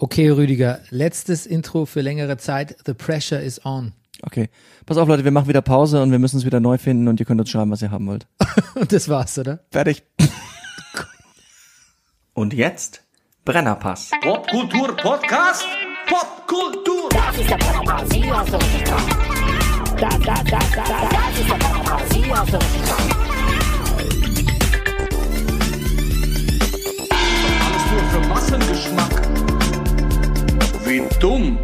Okay, Rüdiger, letztes Intro für längere Zeit. The pressure is on. Okay. Pass auf, Leute, wir machen wieder Pause und wir müssen es wieder neu finden und ihr könnt uns schreiben, was ihr haben wollt. Und das war's, oder? Fertig. und jetzt Brennerpass. Popkultur Podcast. Popkultur. Das ist der Brennerpass, hast du richtig Spaß. Das, ist der Brennerpass. Alles nur für Massengeschmack. Wie dumm.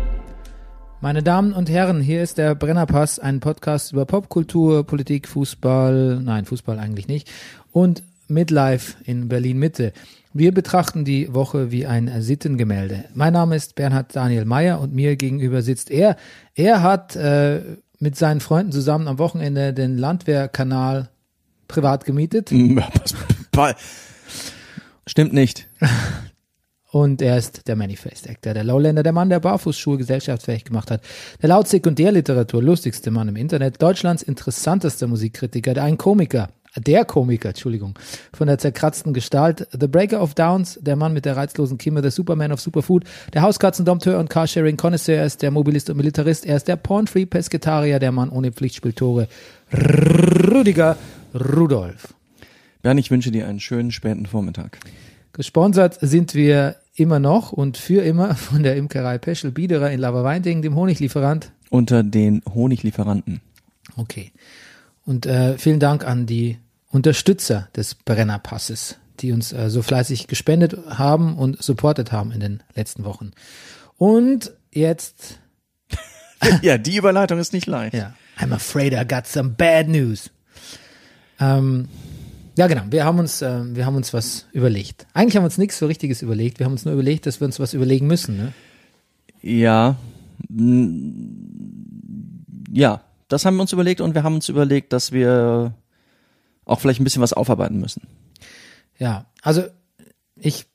Meine Damen und Herren, hier ist der Brennerpass, ein Podcast über Popkultur, Politik, Fußball, nein, Fußball eigentlich nicht, und Midlife in Berlin Mitte. Wir betrachten die Woche wie ein Sittengemälde. Mein Name ist Bernhard Daniel Mayer und mir gegenüber sitzt er. Er hat äh, mit seinen Freunden zusammen am Wochenende den Landwehrkanal privat gemietet Stimmt nicht. und er ist der Manifest Actor, der Lowlander, der Mann, der Barfußschuhe gesellschaftsfähig gemacht hat, der laut Sekundärliteratur lustigste Mann im Internet, Deutschlands interessantester Musikkritiker, ein Komiker, der Komiker, Entschuldigung, von der zerkratzten Gestalt, The Breaker of Downs, der Mann mit der reizlosen Kimme, der Superman of Superfood, der Hauskatzendompteur und Carsharing Connoisseur, er ist der Mobilist und Militarist, er ist der Pornfree Pesketarier, der Mann ohne Pflichtspieltore, Rüdiger Rudolf. Bernd, ich wünsche dir einen schönen späten Vormittag. Gesponsert sind wir immer noch und für immer von der Imkerei Peschel Biederer in Laberweinding, dem Honiglieferant. Unter den Honiglieferanten. Okay. Und äh, vielen Dank an die Unterstützer des Brennerpasses, die uns äh, so fleißig gespendet haben und supportet haben in den letzten Wochen. Und jetzt, ja, die Überleitung ist nicht leicht. ja, I'm afraid I got some bad news. Ähm, ja, genau. Wir haben uns, äh, wir haben uns was überlegt. Eigentlich haben wir uns nichts so Richtiges überlegt. Wir haben uns nur überlegt, dass wir uns was überlegen müssen. Ne? Ja. Ja, das haben wir uns überlegt und wir haben uns überlegt, dass wir auch vielleicht ein bisschen was aufarbeiten müssen. Ja, also ich,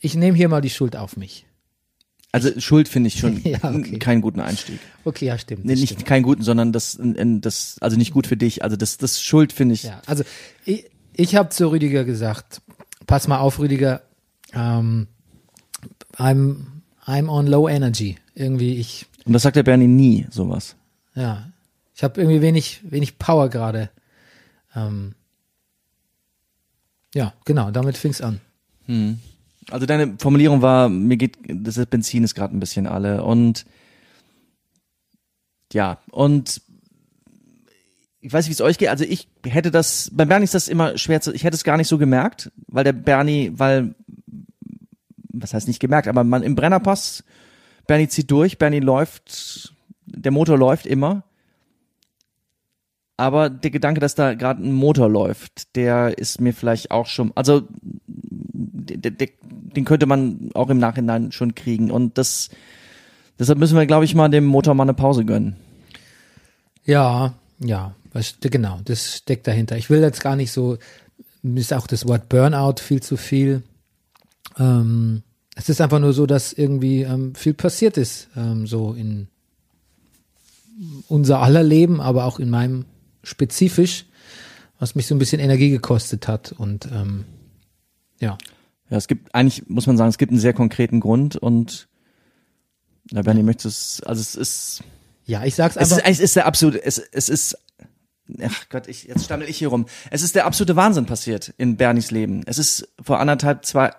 ich nehme hier mal die Schuld auf mich. Also Schuld finde ich schon Ja, okay. keinen guten Einstieg. Okay, ja, stimmt. Nee, nicht stimmt. keinen guten, sondern das, das, also nicht gut für dich. Also das, das Schuld finde ich. Ja, also ich, ich habe zu Rüdiger gesagt, pass mal auf, Rüdiger, ähm, I'm, I'm on low energy. Irgendwie, ich, Und das sagt der Bernie nie, sowas. ja, ich habe irgendwie wenig, wenig Power gerade. Ähm, ja, genau, damit fing's an. Also deine Formulierung war, mir geht, das Benzin ist gerade ein bisschen alle und ja, und ich weiß nicht, wie es euch geht. Also ich hätte das, bei Bernie ist das immer schwer zu, ich hätte es gar nicht so gemerkt, weil der Bernie, weil, was heißt nicht gemerkt, aber man im Brennerpass, Bernie zieht durch, Bernie läuft, der Motor läuft immer. Aber der Gedanke, dass da gerade ein Motor läuft, der ist mir vielleicht auch schon, also der, der, den könnte man auch im Nachhinein schon kriegen. Und das, deshalb müssen wir, glaube ich, mal dem Motor mal eine Pause gönnen. Ja, ja, was, genau, das steckt dahinter. Ich will jetzt gar nicht so, ist auch das Wort Burnout viel zu viel. Ähm, es ist einfach nur so, dass irgendwie ähm, viel passiert ist, ähm, so in unser aller Leben, aber auch in meinem spezifisch, was mich so ein bisschen Energie gekostet hat und ähm, ja. Ja, es gibt, eigentlich muss man sagen, es gibt einen sehr konkreten Grund und ja, Bernie möchte es, also es ist, Ja, ich sag's es einfach. ist, es ist der absolute, es, es ist, ach Gott, ich, jetzt stammel ich hier rum. Es ist der absolute Wahnsinn passiert in Bernies Leben. Es ist vor anderthalb, zwei,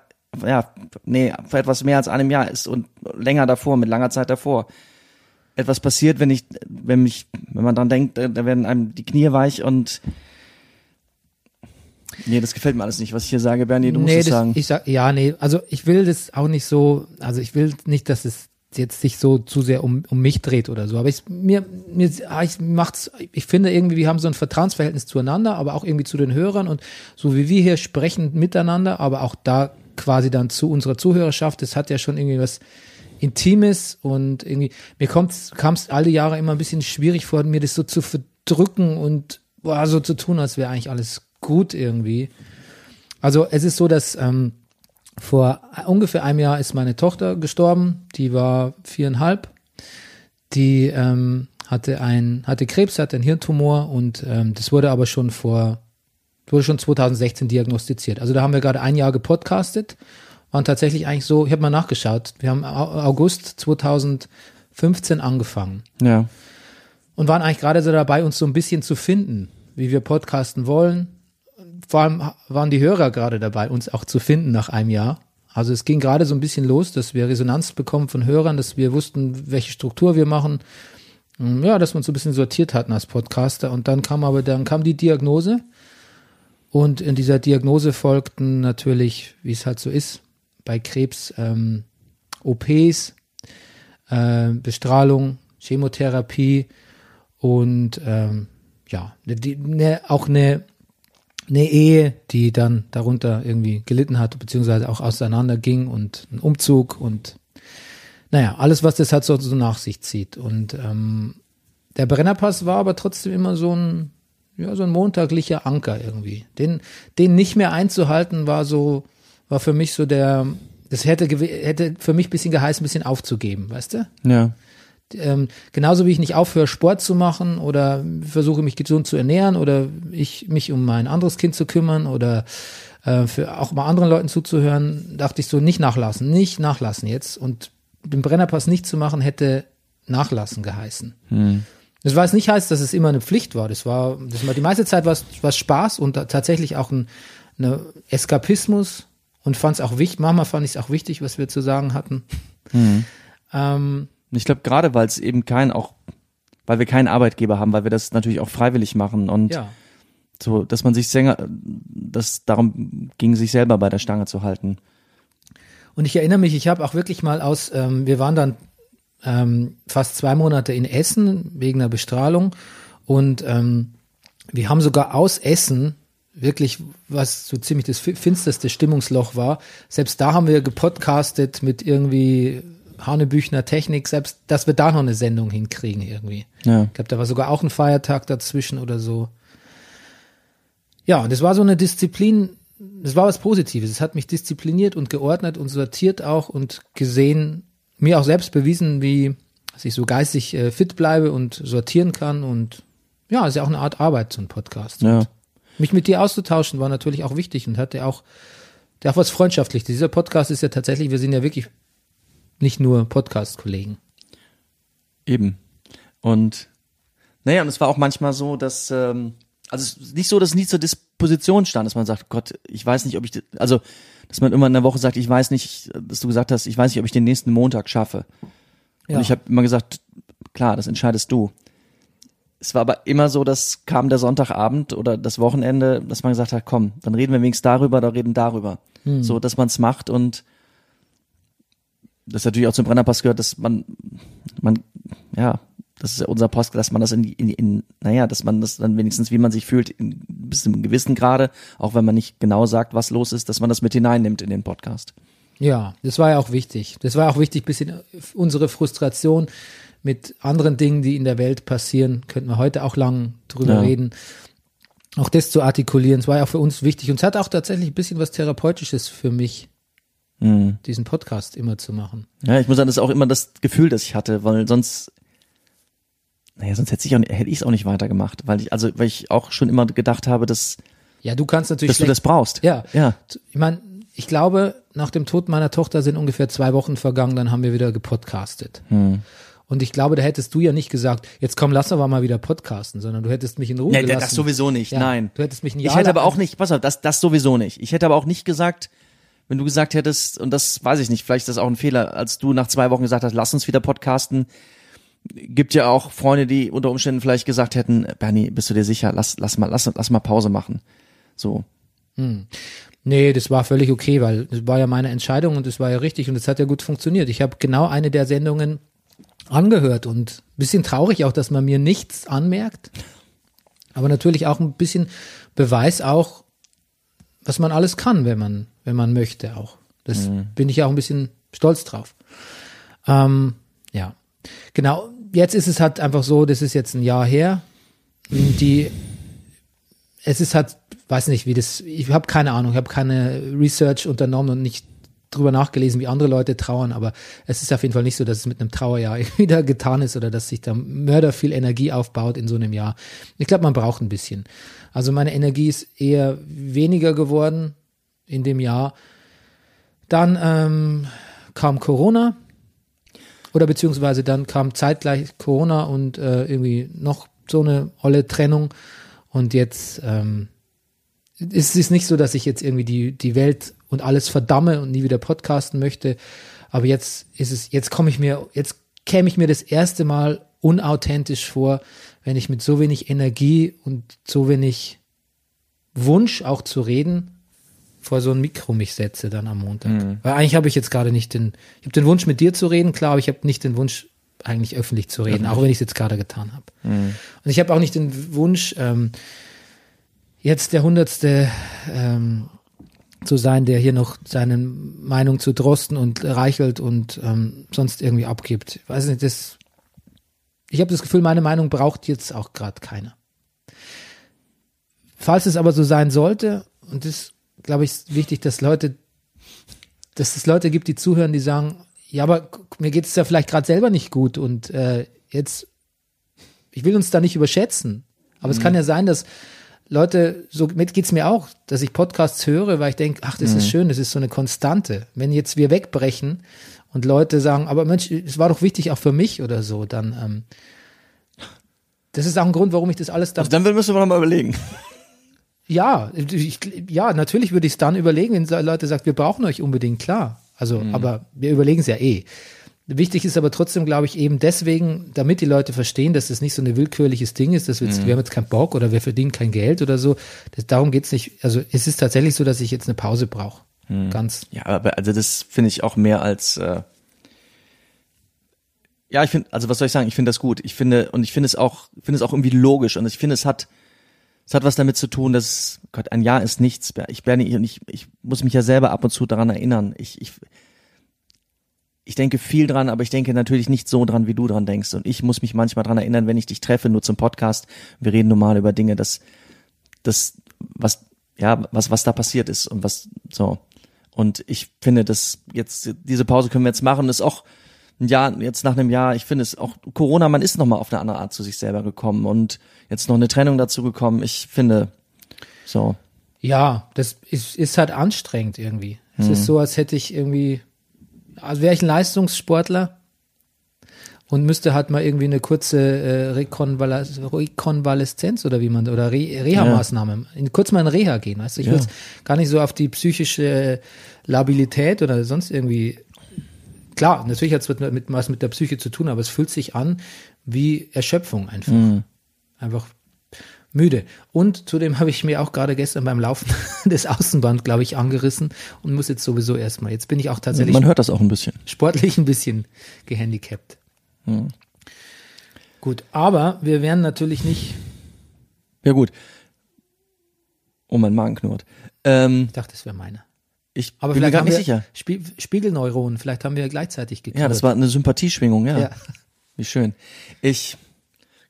ja, nee, vor etwas mehr als einem Jahr ist und länger davor, mit langer Zeit davor. Etwas passiert, wenn ich, wenn mich, wenn man dran denkt, da werden einem die Knie weich und Nee, das gefällt mir alles nicht, was ich hier sage, Bernie, du musst nee, es das, sagen. ich sag, ja, nee, also ich will das auch nicht so, also ich will nicht, dass es jetzt sich so zu sehr um, um mich dreht oder so, aber ich, mir, mir, ah, ich macht's, ich finde irgendwie, wir haben so ein Vertrauensverhältnis zueinander, aber auch irgendwie zu den Hörern und so wie wir hier sprechen miteinander, aber auch da quasi dann zu unserer Zuhörerschaft, das hat ja schon irgendwie was Intimes und irgendwie, mir kommt's, kam's alle Jahre immer ein bisschen schwierig vor, mir das so zu verdrücken und boah, so zu tun, als wäre eigentlich alles gut irgendwie. Also es ist so, dass ähm, vor ungefähr einem Jahr ist meine Tochter gestorben. Die war viereinhalb. Die ähm, hatte ein hatte Krebs, hatte einen Hirntumor und ähm, das wurde aber schon vor wurde schon 2016 diagnostiziert. Also da haben wir gerade ein Jahr gepodcastet waren tatsächlich eigentlich so, ich habe mal nachgeschaut, wir haben Au- August 2015 angefangen Ja. und waren eigentlich gerade so dabei, uns so ein bisschen zu finden, wie wir podcasten wollen. Vor allem waren die Hörer gerade dabei, uns auch zu finden nach einem Jahr. Also es ging gerade so ein bisschen los, dass wir Resonanz bekommen von Hörern, dass wir wussten, welche Struktur wir machen. Mm, Ja, dass wir uns so ein bisschen sortiert hatten als Podcaster. Und dann kam aber, dann kam die Diagnose. Und in dieser Diagnose folgten natürlich, wie es halt so ist, bei Krebs, ähm, OPs, äh, Bestrahlung, Chemotherapie und ähm, ja, die, ne, auch eine, eine Ehe, die dann darunter irgendwie gelitten hat, beziehungsweise auch auseinanderging und ein Umzug und naja, alles, was das halt so, so nach sich zieht. Und ähm, der Brennerpass war aber trotzdem immer so ein, ja, so ein montaglicher Anker irgendwie. Den, den nicht mehr einzuhalten, war so, war für mich so der, das hätte, hätte für mich bisschen geheißen, bisschen aufzugeben, weißt du? Ja. Ähm, genauso wie ich nicht aufhöre, Sport zu machen oder versuche mich gesund zu ernähren oder ich mich um mein anderes Kind zu kümmern oder äh, für auch mal anderen Leuten zuzuhören, dachte ich so, nicht nachlassen, nicht nachlassen jetzt. Und den Brennerpass nicht zu machen, hätte nachlassen geheißen. Das war es nicht heißt, dass es immer eine Pflicht war. Das war, das war die meiste Zeit was, was Spaß und tatsächlich auch ein eine Eskapismus und fand es auch wichtig. Manchmal fand ich es auch wichtig, was wir zu sagen hatten. Ähm, Und Ich glaube, gerade weil es eben kein auch, weil wir keinen Arbeitgeber haben, weil wir das natürlich auch freiwillig machen und ja. so, dass man sich Sänger, das darum ging, sich selber bei der Stange zu halten. Und ich erinnere mich, ich habe auch wirklich mal aus, ähm, wir waren dann ähm, fast zwei Monate in Essen wegen der Bestrahlung und ähm, wir haben sogar aus Essen wirklich, was so ziemlich das fi- finsterste Stimmungsloch war, selbst da haben wir gepodcastet mit irgendwie Hanebüchner Technik, selbst, dass wir da noch eine Sendung hinkriegen irgendwie. Ja. Ich glaube, da war sogar auch ein Feiertag dazwischen oder so. Ja, und das war so eine Disziplin, das war was Positives. Es hat mich diszipliniert und geordnet und sortiert auch und gesehen, mir auch selbst bewiesen, wie dass ich so geistig äh, fit bleibe und sortieren kann und ja, ist ja auch eine Art Arbeit, so ein Podcast. Ja. Und mich mit dir auszutauschen war natürlich auch wichtig und hatte auch, der auch was Freundschaftliches. Dieser Podcast ist ja tatsächlich, wir sind ja wirklich nicht nur Podcast-Kollegen. Eben. Und naja, und es war auch manchmal so, dass, ähm, also es ist nicht so, dass es nie zur Disposition stand, dass man sagt, Gott, ich weiß nicht, ob ich, also, dass man immer in der Woche sagt, ich weiß nicht, dass du gesagt hast, ich weiß nicht, ob ich den nächsten Montag schaffe. Ja. Und ich habe immer gesagt, klar, das entscheidest du. Es war aber immer so, dass kam der Sonntagabend oder das Wochenende, dass man gesagt hat, komm, dann reden wir wenigstens darüber, oder reden darüber. So, dass man es macht und das natürlich auch zum Brennerpass gehört, dass man, man, ja, das ist ja unser Post, dass man das in, in, in, naja, dass man das dann wenigstens, wie man sich fühlt, in, bis zu einem gewissen Grade, auch wenn man nicht genau sagt, was los ist, dass man das mit hineinnimmt in den Podcast. Ja, das war ja auch wichtig. Das war auch wichtig, bisschen unsere Frustration mit anderen Dingen, die in der Welt passieren, könnten wir heute auch lang drüber Ja. reden. Auch das zu artikulieren, es war ja auch für uns wichtig. Und es hat auch tatsächlich ein bisschen was Therapeutisches für mich, Mhm. diesen Podcast immer zu machen. Ja, ich muss sagen, das ist auch immer das Gefühl, das ich hatte, weil sonst, naja, sonst hätte ich auch, hätte ich es auch nicht weitergemacht, weil ich, also, weil ich auch schon immer gedacht habe, dass, Ja, du kannst natürlich dass du das brauchst. Ja. Ja. Ich meine, ich glaube, nach dem Tod meiner Tochter sind ungefähr zwei Wochen vergangen, dann haben wir wieder gepodcastet. Hm. Und ich glaube, da hättest du ja nicht gesagt, jetzt komm, lass aber mal wieder podcasten, sondern du hättest mich in Ruhe Nee, gelassen. das sowieso nicht, Ja, nein. Du hättest mich ein Ich hätte aber auch nicht, pass auf, das, das sowieso nicht. Ich hätte aber auch nicht gesagt, wenn du gesagt hättest, und das weiß ich nicht, vielleicht ist das auch ein Fehler, als du nach zwei Wochen gesagt hast, lass uns wieder podcasten, gibt ja auch Freunde, die unter Umständen vielleicht gesagt hätten, Bernie, bist du dir sicher, lass, lass mal, lass, lass mal Pause machen. So. Nee, das war völlig okay, weil das war ja meine Entscheidung und es war ja richtig und es hat ja gut funktioniert. Ich habe genau eine der Sendungen angehört und bisschen traurig auch, dass man mir nichts anmerkt. Aber natürlich auch ein bisschen Beweis auch, was man alles kann, wenn man, wenn man möchte auch. Das bin ich auch ein bisschen stolz drauf. Ähm, ja, genau. Jetzt ist es halt einfach so, das ist jetzt ein Jahr her. Die es ist halt, weiß nicht, wie das, ich habe keine Ahnung, ich habe keine Research unternommen und nicht drüber nachgelesen, wie andere Leute trauern, aber es ist auf jeden Fall nicht so, dass es mit einem Trauerjahr wieder getan ist oder dass sich da Mörder viel Energie aufbaut in so einem Jahr. Ich glaube, man braucht ein bisschen. Also meine Energie ist eher weniger geworden in dem Jahr. Dann ähm, kam Corona oder beziehungsweise dann kam zeitgleich Corona und äh, irgendwie noch so eine olle Trennung und jetzt ähm, es ist nicht so, dass ich jetzt irgendwie die, die Welt und alles verdamme und nie wieder podcasten möchte. Aber jetzt ist es, jetzt komme ich mir, jetzt käme ich mir das erste Mal unauthentisch vor, wenn ich mit so wenig Energie und so wenig Wunsch auch zu reden vor so ein Mikro mich setze dann am Montag. Weil eigentlich habe ich jetzt gerade nicht den, ich habe den Wunsch mit dir zu reden, klar, aber ich habe nicht den Wunsch eigentlich öffentlich zu reden, auch wenn ich es jetzt gerade getan habe. Und ich habe auch nicht den Wunsch, ähm, jetzt der hundertste ähm, zu sein, der hier noch seine Meinung zu Drosten und Reichelt und ähm, sonst irgendwie abgibt. Weiß nicht, das. Ich habe das Gefühl, meine Meinung braucht jetzt auch gerade keiner. Falls es aber so sein sollte, und das glaube ich ist wichtig, dass Leute, dass es Leute gibt, die zuhören, die sagen, ja, aber mir geht es ja vielleicht gerade selber nicht gut und äh, jetzt, ich will uns da nicht überschätzen, aber es kann ja sein, dass Leute, so mit geht's mir auch, dass ich Podcasts höre, weil ich denke, ach, das ist schön, das ist so eine Konstante. Wenn jetzt wir wegbrechen und Leute sagen, aber Mensch, es war doch wichtig auch für mich oder so, dann ähm, das ist auch ein Grund, warum ich das alles dann Also dann müssen wir noch mal überlegen. Ja, ich, ja, natürlich würde ich es dann überlegen, wenn Leute sagen, wir brauchen euch unbedingt, klar. Also, aber wir überlegen es ja eh. Wichtig ist aber trotzdem, glaube ich, eben deswegen, damit die Leute verstehen, dass das nicht so ein willkürliches Ding ist, dass wir, jetzt, wir haben jetzt keinen Bock oder wir verdienen kein Geld oder so. Das, darum geht's nicht. Also es ist tatsächlich so, dass ich jetzt eine Pause brauche. Ganz. Ja, aber also das finde ich auch mehr als äh, ja, ich finde, also was soll ich sagen? Ich finde das gut. Ich finde und ich finde es auch, finde es auch irgendwie logisch und ich finde es hat es hat was damit zu tun, dass Gott ein Jahr ist nichts. Ich bin und ich, ich muss mich ja selber ab und zu daran erinnern. Ich, ich ich denke viel dran, aber ich denke natürlich nicht so dran, wie du dran denkst. Und ich muss mich manchmal dran erinnern, wenn ich dich treffe, nur zum Podcast. Wir reden normal über Dinge, dass das was ja was was da passiert ist und was so. Und ich finde, dass jetzt diese Pause können wir jetzt machen. Das ist auch ein Jahr, jetzt nach einem Jahr, ich finde es auch Corona, man ist noch mal auf eine andere Art zu sich selber gekommen und jetzt noch eine Trennung dazu gekommen. Ich finde, so. Ja, das ist, ist halt anstrengend irgendwie. Es ist so, als hätte ich irgendwie, also wäre ich ein Leistungssportler und müsste halt mal irgendwie eine kurze äh, Rekonvaleszenz, Rekonvaleszenz oder wie man, oder Re Reha-Maßnahme, in, kurz mal in Reha gehen, weißt du? Ich Ja. will jetzt gar nicht so auf die psychische Labilität oder sonst irgendwie, klar, natürlich hat es mit, mit, was mit der Psyche zu tun, aber es fühlt sich an wie Erschöpfung einfach. Einfach müde. Und zudem habe ich mir auch gerade gestern beim Laufen das Außenband, glaube ich, angerissen und muss jetzt sowieso erstmal. Jetzt bin ich auch tatsächlich Man hört das auch ein bisschen. sportlich ein bisschen gehandicapt. Gut, aber wir werden natürlich nicht, Ja gut. Oh, mein Magen knurrt. Ähm, ich dachte, das wäre meine. Ich Aber bin mir vielleicht gar haben nicht wir sicher. Spie Spiegelneuronen, vielleicht haben wir gleichzeitig geklärt. Ja, das war eine Sympathieschwingung, ja. Ja. Wie schön. Ich,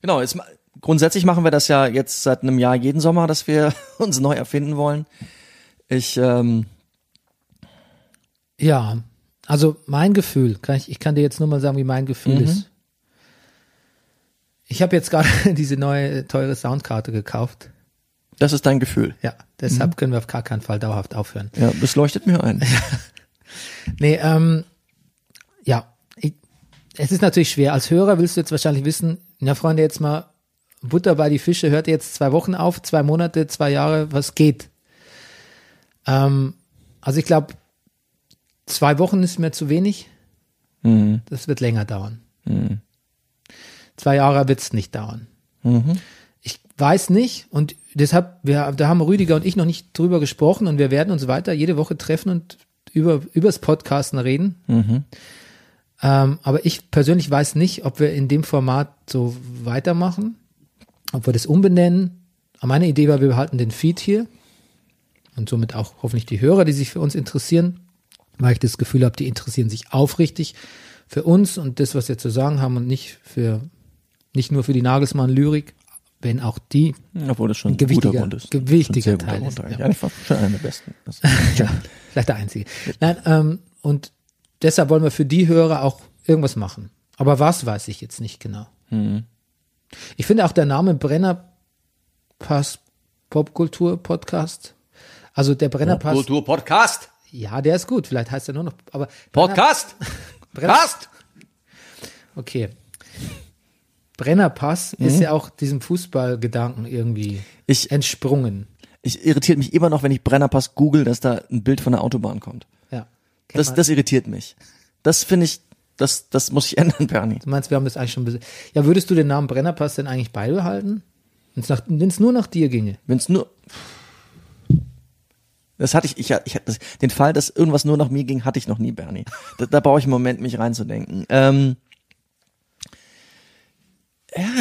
genau, jetzt, grundsätzlich machen wir das ja jetzt seit einem Jahr jeden Sommer, dass wir uns neu erfinden wollen. Ich, ähm, Ja, also mein Gefühl, kann ich, ich kann dir jetzt nur mal sagen, wie mein Gefühl Mhm. ist. Ich habe jetzt gerade diese neue teure Soundkarte gekauft. Das ist dein Gefühl. Ja, Mhm. deshalb können wir auf gar keinen Fall dauerhaft aufhören. Ja, das leuchtet mir ein. Nee, ähm, ja, ich, es ist natürlich schwer. Als Hörer willst du jetzt wahrscheinlich wissen, na Freunde, jetzt mal Butter bei die Fische, hört jetzt zwei Wochen auf, zwei Monate, zwei Jahre, was geht? Ähm, also ich glaube, zwei Wochen ist mir zu wenig. Mhm. Das wird länger dauern. Zwei Jahre wird es nicht dauern. Mhm. Ich weiß nicht und deshalb, wir, da haben Rüdiger und ich noch nicht drüber gesprochen und wir werden uns weiter jede Woche treffen und über übers Podcasten reden. Mhm. Ähm, aber ich persönlich weiß nicht, ob wir in dem Format so weitermachen, ob wir das umbenennen. Meine Idee war, wir behalten den Feed hier und somit auch hoffentlich die Hörer, die sich für uns interessieren, weil ich das Gefühl habe, die interessieren sich aufrichtig für uns und das, was wir zu sagen haben und nicht für nicht nur für die Nagelsmann-Lyrik, wenn auch die Obwohl das schon ein Gewichtiger- ist. gewichtiger Schon Teil ist, ja. Ja, war schon einer der besten. Ja, vielleicht der einzige. Nein, ähm, und deshalb wollen wir für die Hörer auch irgendwas machen. Aber was weiß ich jetzt nicht genau. Ich finde auch der Name Brennerpass Popkultur Podcast, also der Brennerpass, Kultur-Podcast. Ja, der ist gut. Vielleicht heißt er nur noch, aber Podcast! Brenner, Cast! okay. Brennerpass ist ja auch diesem Fußballgedanken irgendwie Ich- entsprungen. Ich irritiert mich immer noch, wenn ich Brennerpass google, dass da ein Bild von der Autobahn kommt. Ja. Das, das irritiert mich. Das finde ich, das, das muss ich ändern, Bernie. Du meinst, wir haben das eigentlich schon Ja, würdest du den Namen Brennerpass denn eigentlich beibehalten? Wenn es nur nach dir ginge. Wenn es nur. Das hatte ich, ich, ich hatte den Fall, dass irgendwas nur nach mir ging, hatte ich noch nie, Bernie. Da, da brauche ich einen Moment, mich reinzudenken. Ähm,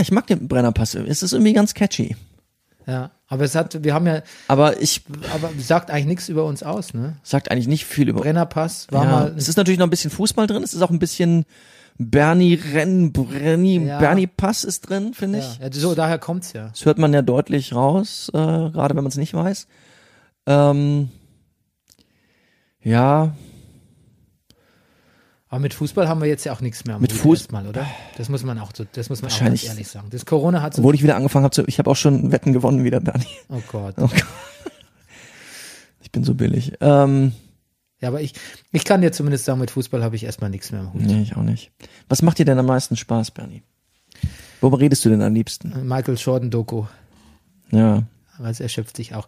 ich mag den Brennerpass. Es ist irgendwie ganz catchy. Ja. Aber es hat, wir haben ja, Aber ich aber sagt eigentlich nichts über uns aus, ne? sagt eigentlich nicht viel über. Brennerpass war ja, mal. es ist natürlich noch ein bisschen Fußball drin. Es ist auch ein bisschen Bernie Rennen, Brenny, Ja. Bernie Pass ist drin, finde ja, ich. ja, so, daher kommt's ja. Das hört man ja deutlich raus, äh, gerade wenn man es nicht weiß. Ähm, ja, Aber mit Fußball haben wir jetzt ja auch nichts mehr Mit Hut Fuß- erstmal, oder? Das muss man auch so, das muss man auch ganz ehrlich sagen. Das Corona hat so, obwohl ich wieder angefangen habe ich habe auch schon Wetten gewonnen wieder, Bernie. oh Gott. Oh Gott. Ich bin so billig. Ähm, Ja, aber ich, ich kann dir zumindest sagen, mit Fußball habe ich erstmal nichts mehr am Hut. nee, ich auch nicht. Was macht dir denn am meisten Spaß, Bernie? Worüber redest du denn am liebsten? Michael Jordan Doku, Ja. weil es erschöpft sich auch.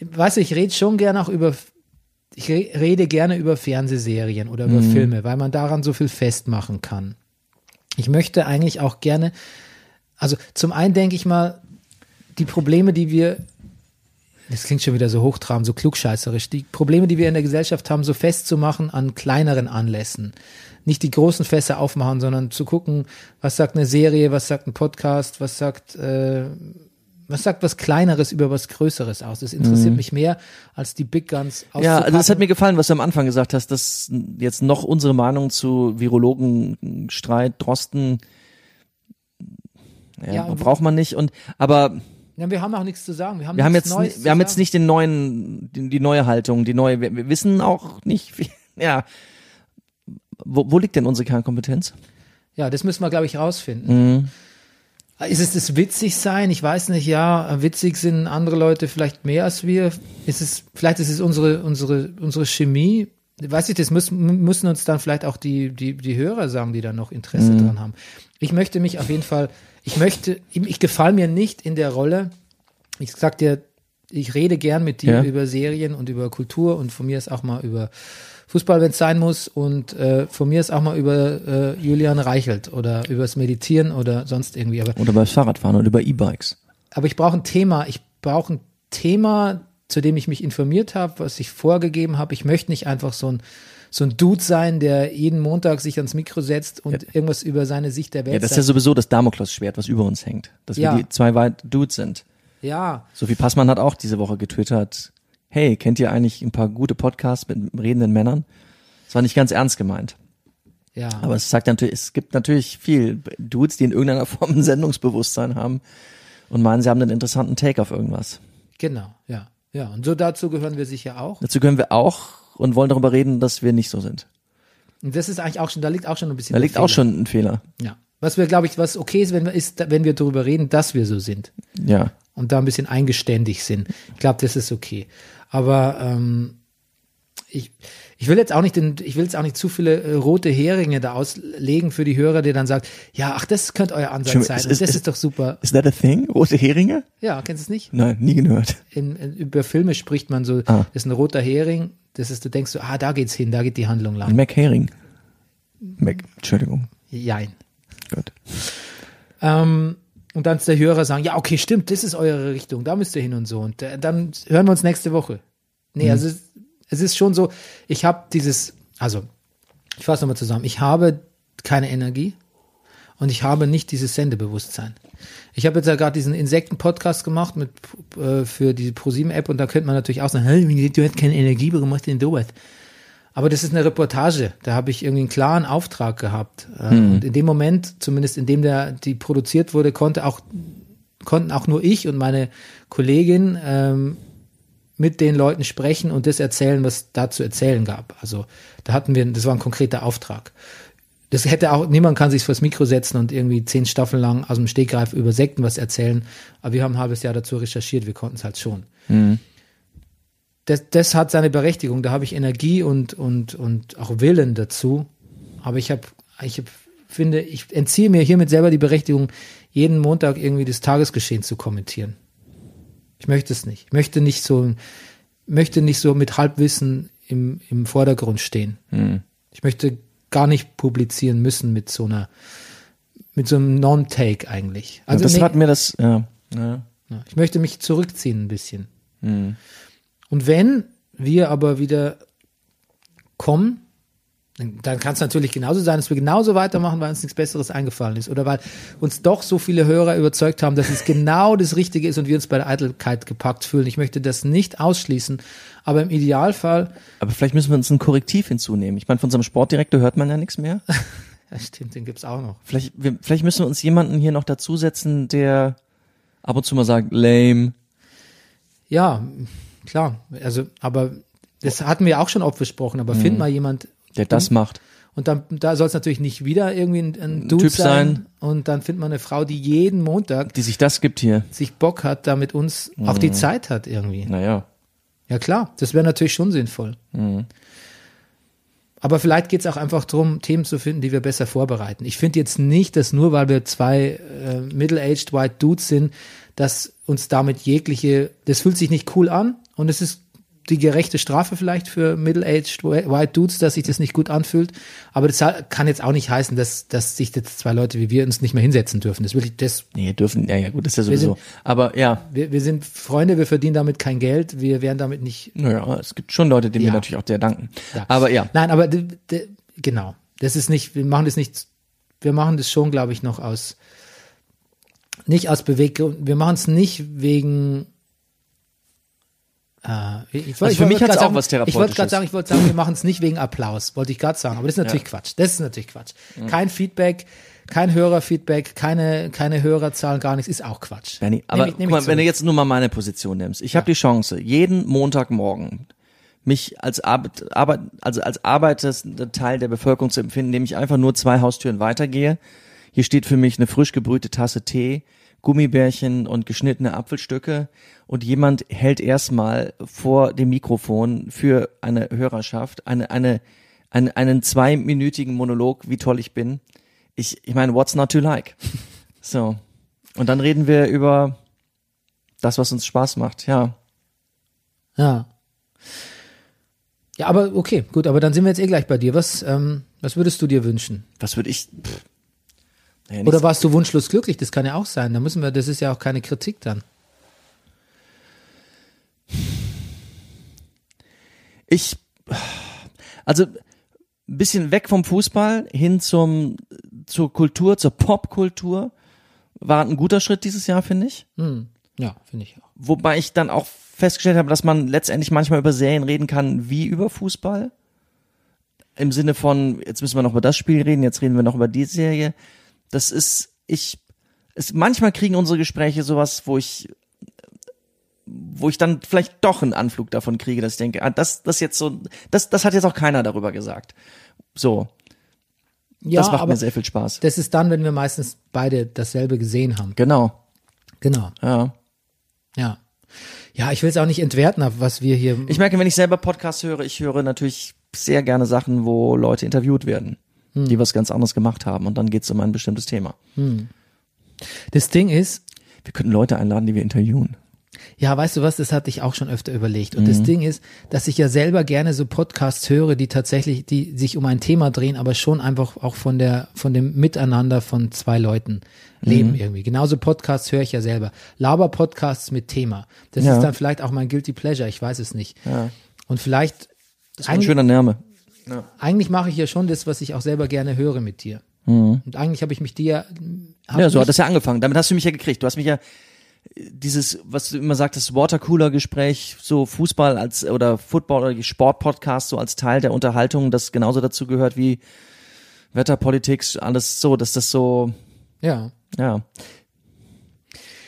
Weißt du, ich rede schon gerne auch über, ich re- rede gerne über Fernsehserien oder über Filme, weil man daran so viel festmachen kann. Ich möchte eigentlich auch gerne, also zum einen denke ich mal, die Probleme, die wir, das klingt schon wieder so hochtrabend, so klugscheißerisch, die Probleme, die wir in der Gesellschaft haben, so festzumachen an kleineren Anlässen. Nicht die großen Fässer aufmachen, sondern zu gucken, was sagt eine Serie, was sagt ein Podcast, was sagt, äh, was sagt was Kleineres über was Größeres aus. Das interessiert mich mehr als die Big Guns Ja, also das hat mir gefallen, was du am Anfang gesagt hast, dass jetzt noch unsere Meinung zu Virologen Streit, Drosten, ja, Ja, braucht man nicht und aber ja, wir haben auch nichts zu sagen. Wir haben, wir haben jetzt Neues wir haben jetzt nicht den neuen die, die neue Haltung, die neue wir, wir wissen auch nicht wie, ja wo, wo liegt denn unsere Kernkompetenz? Ja, das müssen wir, glaube ich, rausfinden. Mhm. Ist es das witzig sein? Ich weiß nicht, ja, witzig sind andere Leute vielleicht mehr als wir. Ist es, vielleicht ist es unsere, unsere, unsere Chemie. Weiß ich, das müssen, müssen uns dann vielleicht auch die, die, die Hörer sagen, die da noch Interesse Mhm. dran haben. Ich möchte mich auf jeden Fall, ich möchte, ich gefalle mir nicht in der Rolle. Ich sag dir, ich rede gern mit dir Ja. über Serien und über Kultur und von mir ist auch mal über Fußball, wenn es sein muss und äh, von mir ist auch mal über äh, Julian Reichelt oder übers Meditieren oder sonst irgendwie. Aber, Oder beim Fahrradfahren oder über E-Bikes. aber ich brauche ein Thema. Ich brauche ein Thema, zu dem ich mich informiert habe, was ich vorgegeben habe. Ich möchte nicht einfach so ein so ein Dude sein, der jeden Montag sich ans Mikro setzt und irgendwas über seine Sicht der Welt Ja, das ist ja sowieso das Damoklesschwert, was über uns hängt, dass Ja. wir die zwei White Dudes sind. Ja, Sophie Passmann hat auch diese Woche getwittert, hey, kennt ihr eigentlich ein paar gute Podcasts mit redenden Männern? Das war nicht ganz ernst gemeint. ja. Aber es sagt natürlich, es gibt natürlich viel Dudes, die in irgendeiner Form ein Sendungsbewusstsein haben und meinen, sie haben einen interessanten Take auf irgendwas. genau, ja. Ja, und so dazu gehören wir sicher auch. Dazu können wir auch und wollen darüber reden, dass wir nicht so sind. Und das ist eigentlich auch schon, da liegt auch schon ein bisschen Da liegt auch Fehler. schon ein Fehler. Ja. Was wir, glaube ich, was okay ist, wenn wir, ist, wenn wir darüber reden, dass wir so sind Ja. und da ein bisschen eingeständig sind. Ich glaube, das ist okay. Aber ähm, ich, ich will jetzt auch nicht, den, ich will jetzt auch nicht zu viele äh, rote Heringe da auslegen für die Hörer, die dann sagt, ja, ach, das könnte euer Ansatz Schön, sein. ist- das es- ist doch super. Is that a thing? Rote Heringe? Ja, kennst du es nicht? Nein, nie gehört. In, in, über Filme spricht man so, Ah. das ist ein roter Hering. Das ist, du denkst so, ah, da geht's hin, da geht die Handlung lang. Mac Hering. Mac, Entschuldigung. Jein. Gut. Ähm, und dann der Hörer sagen, ja, okay, stimmt, das ist eure Richtung, da müsst ihr hin und so. Und äh, dann hören wir uns nächste Woche. Nee, also es, es ist schon so, ich habe dieses, also ich fasse nochmal zusammen, ich habe keine Energie und ich habe nicht dieses Sendebewusstsein. Ich habe jetzt ja gerade diesen Insekten-Podcast gemacht mit äh, für die ProSieben-App und da könnte man natürlich auch sagen, hey, du hast keine Energie, warum machst du denn sowas? Aber das ist eine Reportage. Da habe ich irgendwie einen klaren Auftrag gehabt. Äh, Und in dem Moment, zumindest in dem der die produziert wurde, konnte auch konnten auch nur ich und meine Kollegin ähm, mit den Leuten sprechen und das erzählen, was da zu erzählen gab. Also da hatten wir, das war ein konkreter Auftrag. Das hätte auch, niemand kann sich vors Mikro setzen und irgendwie zehn Staffeln lang aus dem Stegreif über Sekten was erzählen. Aber wir haben ein halbes Jahr dazu recherchiert, wir konnten es halt schon. Das, das hat seine Berechtigung. Da habe ich Energie und, und, und auch Willen dazu. Aber ich habe, ich hab, finde, ich entziehe mir hiermit selber die Berechtigung, jeden Montag irgendwie das Tagesgeschehen zu kommentieren. Ich möchte es nicht. Ich möchte nicht so, möchte nicht so mit Halbwissen im, im Vordergrund stehen. Ich möchte gar nicht publizieren müssen mit so einer, mit so einem Non-Take eigentlich. Also das nee, hat mir das, ja. ja. ja, ich möchte mich zurückziehen ein bisschen. Hm. Und wenn wir aber wieder kommen, dann- kann es natürlich genauso sein, dass wir genauso weitermachen, weil uns nichts Besseres eingefallen ist. Oder weil uns doch so viele Hörer überzeugt haben, dass es genau das Richtige ist und wir uns bei der Eitelkeit gepackt fühlen. Ich möchte das nicht ausschließen. Aber im Idealfall, Aber vielleicht müssen wir uns ein Korrektiv hinzunehmen. Ich meine, von unserem Sportdirektor hört man ja nichts mehr. ja stimmt, den gibt's auch noch. Vielleicht, wir, vielleicht müssen wir uns jemanden hier noch dazusetzen, der ab und zu mal sagt, lame. Ja, klar. Also, aber das hatten wir auch schon oft besprochen. Aber find mal jemand, der das macht. Und dann, da soll es natürlich nicht wieder irgendwie ein, ein Dude Typ sein. Und dann findet man eine Frau, die jeden Montag Die sich das gibt hier. sich Bock hat, da mit uns auch die Zeit hat irgendwie. Naja. Ja klar, das wäre natürlich schon sinnvoll. Aber vielleicht geht es auch einfach darum, Themen zu finden, die wir besser vorbereiten. Ich finde jetzt nicht, dass nur weil wir zwei äh, middle-aged white Dudes sind, dass uns damit jegliche, das fühlt sich nicht cool an und es ist die gerechte Strafe vielleicht für middle-aged white Dudes, dass sich das nicht gut anfühlt. Aber das kann jetzt auch nicht heißen, dass, dass sich jetzt zwei Leute wie wir uns nicht mehr hinsetzen dürfen. Das will ich, das Nee, dürfen, ja, ja, gut, das ist ja sowieso. Aber ja, wir, wir sind Freunde, wir verdienen damit kein Geld, wir wären damit nicht. naja, es gibt schon Leute, denen Ja. wir natürlich auch sehr danken. Ja. Aber ja. Nein, aber genau. Das ist nicht, wir machen das nicht, wir machen das schon, glaube ich, noch aus, nicht aus Beweggrund, wir machen es nicht wegen, äh, ich, Also ich für mich hat's grad auch was Ich wollte Therapeutisches. gerade sagen, ich wollte sagen, wir machen es nicht wegen Applaus, wollte ich gerade sagen, aber das ist natürlich Quatsch. Das ist natürlich Quatsch. Mhm. Kein Feedback, kein Hörerfeedback, keine, keine Hörerzahlen, gar nichts, ist auch Quatsch. Benny, aber Nehm ich- nehm guck mal, wenn du jetzt nur mal meine Position nimmst. Ich habe die Chance, jeden Montagmorgen mich als Arbeit, Arbeit, also als arbeitender Teil der Bevölkerung zu empfinden, indem ich einfach nur zwei Haustüren weitergehe. Hier steht für mich eine frisch gebrühte Tasse Tee, Gummibärchen und geschnittene Apfelstücke und jemand hält erstmal vor dem Mikrofon für eine Hörerschaft eine, eine, eine, einen zweiminütigen Monolog, wie toll ich bin. Ich, ich meine, what's not to like? So. Und dann reden wir über das, was uns Spaß macht, ja. Ja. Ja, aber okay, gut, aber dann sind wir jetzt eh gleich bei dir. Was, ähm, was würdest du dir wünschen? Was würde ich. Pff, naja, Oder warst du wunschlos glücklich? Das kann ja auch sein. Da müssen wir, das ist ja auch keine Kritik dann. ich. Also ein bisschen weg vom Fußball hin zum zur Kultur, zur Popkultur war ein guter Schritt dieses Jahr, finde ich. Ja, finde ich auch. Wobei ich dann auch festgestellt habe, dass man letztendlich manchmal über Serien reden kann wie über Fußball. Im Sinne von, jetzt müssen wir noch über das Spiel reden, jetzt reden wir noch über die Serie. Das ist, ich, es, manchmal kriegen unsere Gespräche sowas, wo ich, wo ich dann vielleicht doch einen Anflug davon kriege, dass ich denke, ah, das, das jetzt so, das, das hat jetzt auch keiner darüber gesagt. So, Ja, das macht mir sehr viel Spaß. das ist dann, wenn wir meistens beide dasselbe gesehen haben. Genau, Genau, ja. ja. Ja, ich will es auch nicht entwerten, auf was wir hier. Ich merke, wenn ich selber Podcasts höre, ich höre natürlich sehr gerne Sachen, wo Leute interviewt werden, die was ganz anderes gemacht haben und dann geht es um ein bestimmtes Thema. das Ding ist, Wir könnten Leute einladen, die wir interviewen. Ja, weißt du was, das hatte ich auch schon öfter überlegt. Und das Ding ist, dass ich ja selber gerne so Podcasts höre, die tatsächlich, die sich um ein Thema drehen, aber schon einfach auch von der, von dem Miteinander von zwei Leuten leben irgendwie. Genauso Podcasts höre ich ja selber. Laber-Podcasts mit Thema. Das Ja. ist dann vielleicht auch mein Guilty Pleasure, ich weiß es nicht. Und vielleicht, Das ist ein schöner Name. Eigentlich mache ich ja schon das, was ich auch selber gerne höre mit dir. Und eigentlich habe ich mich dir, Ja, so hat das ja angefangen. Damit hast du mich ja gekriegt. Du hast mich ja dieses, was du immer sagtest, Watercooler-Gespräch, so Fußball als oder Football oder Sportpodcast so als Teil der Unterhaltung, das genauso dazu gehört wie Wetterpolitik, alles so, dass das so, ja. ja.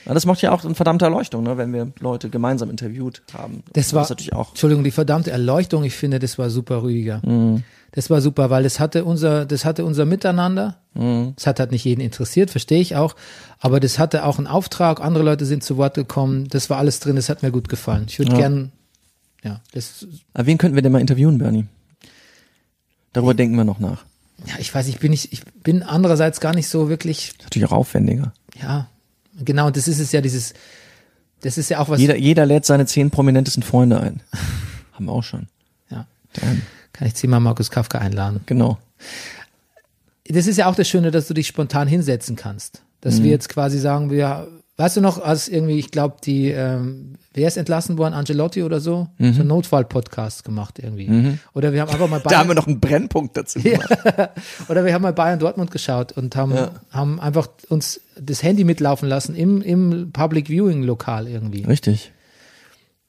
Ja, das macht ja auch eine verdammte Erleuchtung, ne, wenn wir Leute gemeinsam interviewt haben. Das war, ist natürlich auch. Entschuldigung, die verdammte Erleuchtung, ich finde, das war super, Rüdiger. Mhm. Das war super, weil das hatte unser, das hatte unser Miteinander. Mhm. Das hat halt nicht jeden interessiert, verstehe ich auch. Aber das hatte auch einen Auftrag, andere Leute sind zu Wort gekommen, das war alles drin, das hat mir gut gefallen. Ich würde Ja. gern, Ja, das, Aber wen könnten wir denn mal interviewen, Bernie? Darüber denken wir noch nach. ja, ich weiß, ich bin nicht, ich bin andererseits gar nicht so wirklich, Natürlich auch aufwendiger. ja, genau, das ist es ja, dieses, das ist ja auch was, Jeder, jeder lädt seine zehn prominentesten Freunde ein. Haben wir auch schon. ja, Dann, kann ich zehnmal Markus Kafka einladen. genau. das ist ja auch das Schöne, dass du dich spontan hinsetzen kannst. Dass Mhm. wir jetzt quasi sagen, wir, weißt du noch, als irgendwie, ich glaube, die, ähm, wer ist entlassen worden, Angelotti oder so, so einen Notfall-Podcast gemacht irgendwie. Oder wir haben einfach mal Mhm. Da haben wir Bayern, noch einen Brennpunkt dazu gemacht. oder wir haben mal Bayern Dortmund geschaut und haben, haben einfach uns das Handy mitlaufen lassen im, im Public Viewing Lokal irgendwie. Richtig.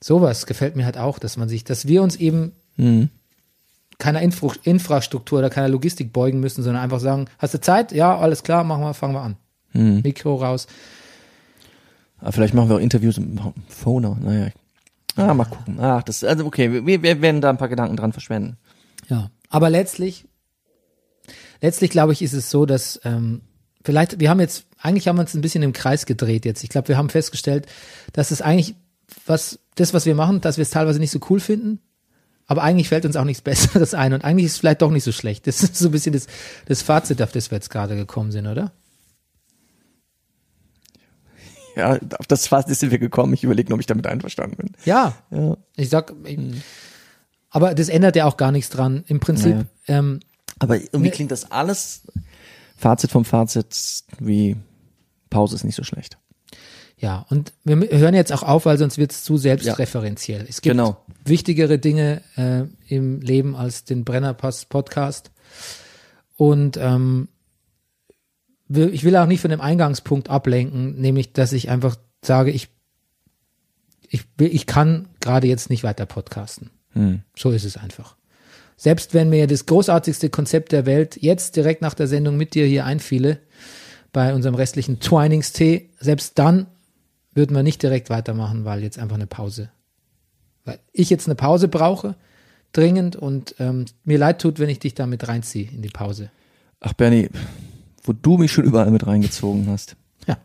Sowas gefällt mir halt auch, dass man sich, dass wir uns eben Mhm. keiner Infra Infrastruktur oder keiner Logistik beugen müssen, sondern einfach sagen, hast du Zeit? Ja, alles klar, machen wir, fangen wir an. Mhm. Mikro raus. Aber vielleicht machen wir auch Interviews im Phoner. Naja. Ah, mal gucken. Ach, das, also okay, wir, wir werden da ein paar Gedanken dran verschwenden. Ja. Aber letztlich, letztlich glaube ich, ist es so, dass ähm, vielleicht, wir haben jetzt, eigentlich haben wir uns ein bisschen im Kreis gedreht jetzt. Ich glaube, wir haben festgestellt, dass es eigentlich, was, das, was wir machen, dass wir es teilweise nicht so cool finden, aber eigentlich fällt uns auch nichts Besseres ein und eigentlich ist es vielleicht doch nicht so schlecht. Das ist so ein bisschen das, das Fazit, auf das wir jetzt gerade gekommen sind, oder? Ja, auf das Fazit sind wir gekommen. Ich überlege nur, ob ich damit einverstanden bin. Ja. Ja. Ich sag, ich, aber das ändert ja auch gar nichts dran. Im Prinzip, Naja. ähm, Aber irgendwie Nee. klingt das alles, Fazit vom Fazit, wie Pause ist nicht so schlecht. Ja, und wir hören jetzt auch auf, weil sonst wird es zu selbstreferenziell. Es gibt Genau. wichtigere Dinge äh, im Leben als den Brennerpass Podcast. Und ähm, ich will auch nicht von dem Eingangspunkt ablenken, nämlich, dass ich einfach sage, ich, ich, ich kann gerade jetzt nicht weiter podcasten. Hm. So ist es einfach. Selbst wenn mir das großartigste Konzept der Welt jetzt direkt nach der Sendung mit dir hier einfiele, bei unserem restlichen Twinings-Tee, selbst dann würden wir nicht direkt weitermachen, weil jetzt einfach eine Pause. Weil ich jetzt eine Pause brauche, dringend, und ähm, mir leid tut, wenn ich dich damit reinziehe in die Pause. Ach, Bernie, wo du mich schon überall mit reingezogen hast. Ja,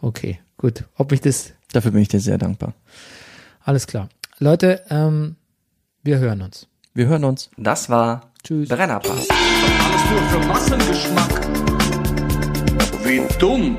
okay, gut. Ob mich das, Dafür bin ich dir sehr dankbar. alles klar. Leute, ähm, wir hören uns. Wir hören uns. Das war Tschüss. Brennerpass. Alles nur für Massengeschmack. Wie dumm.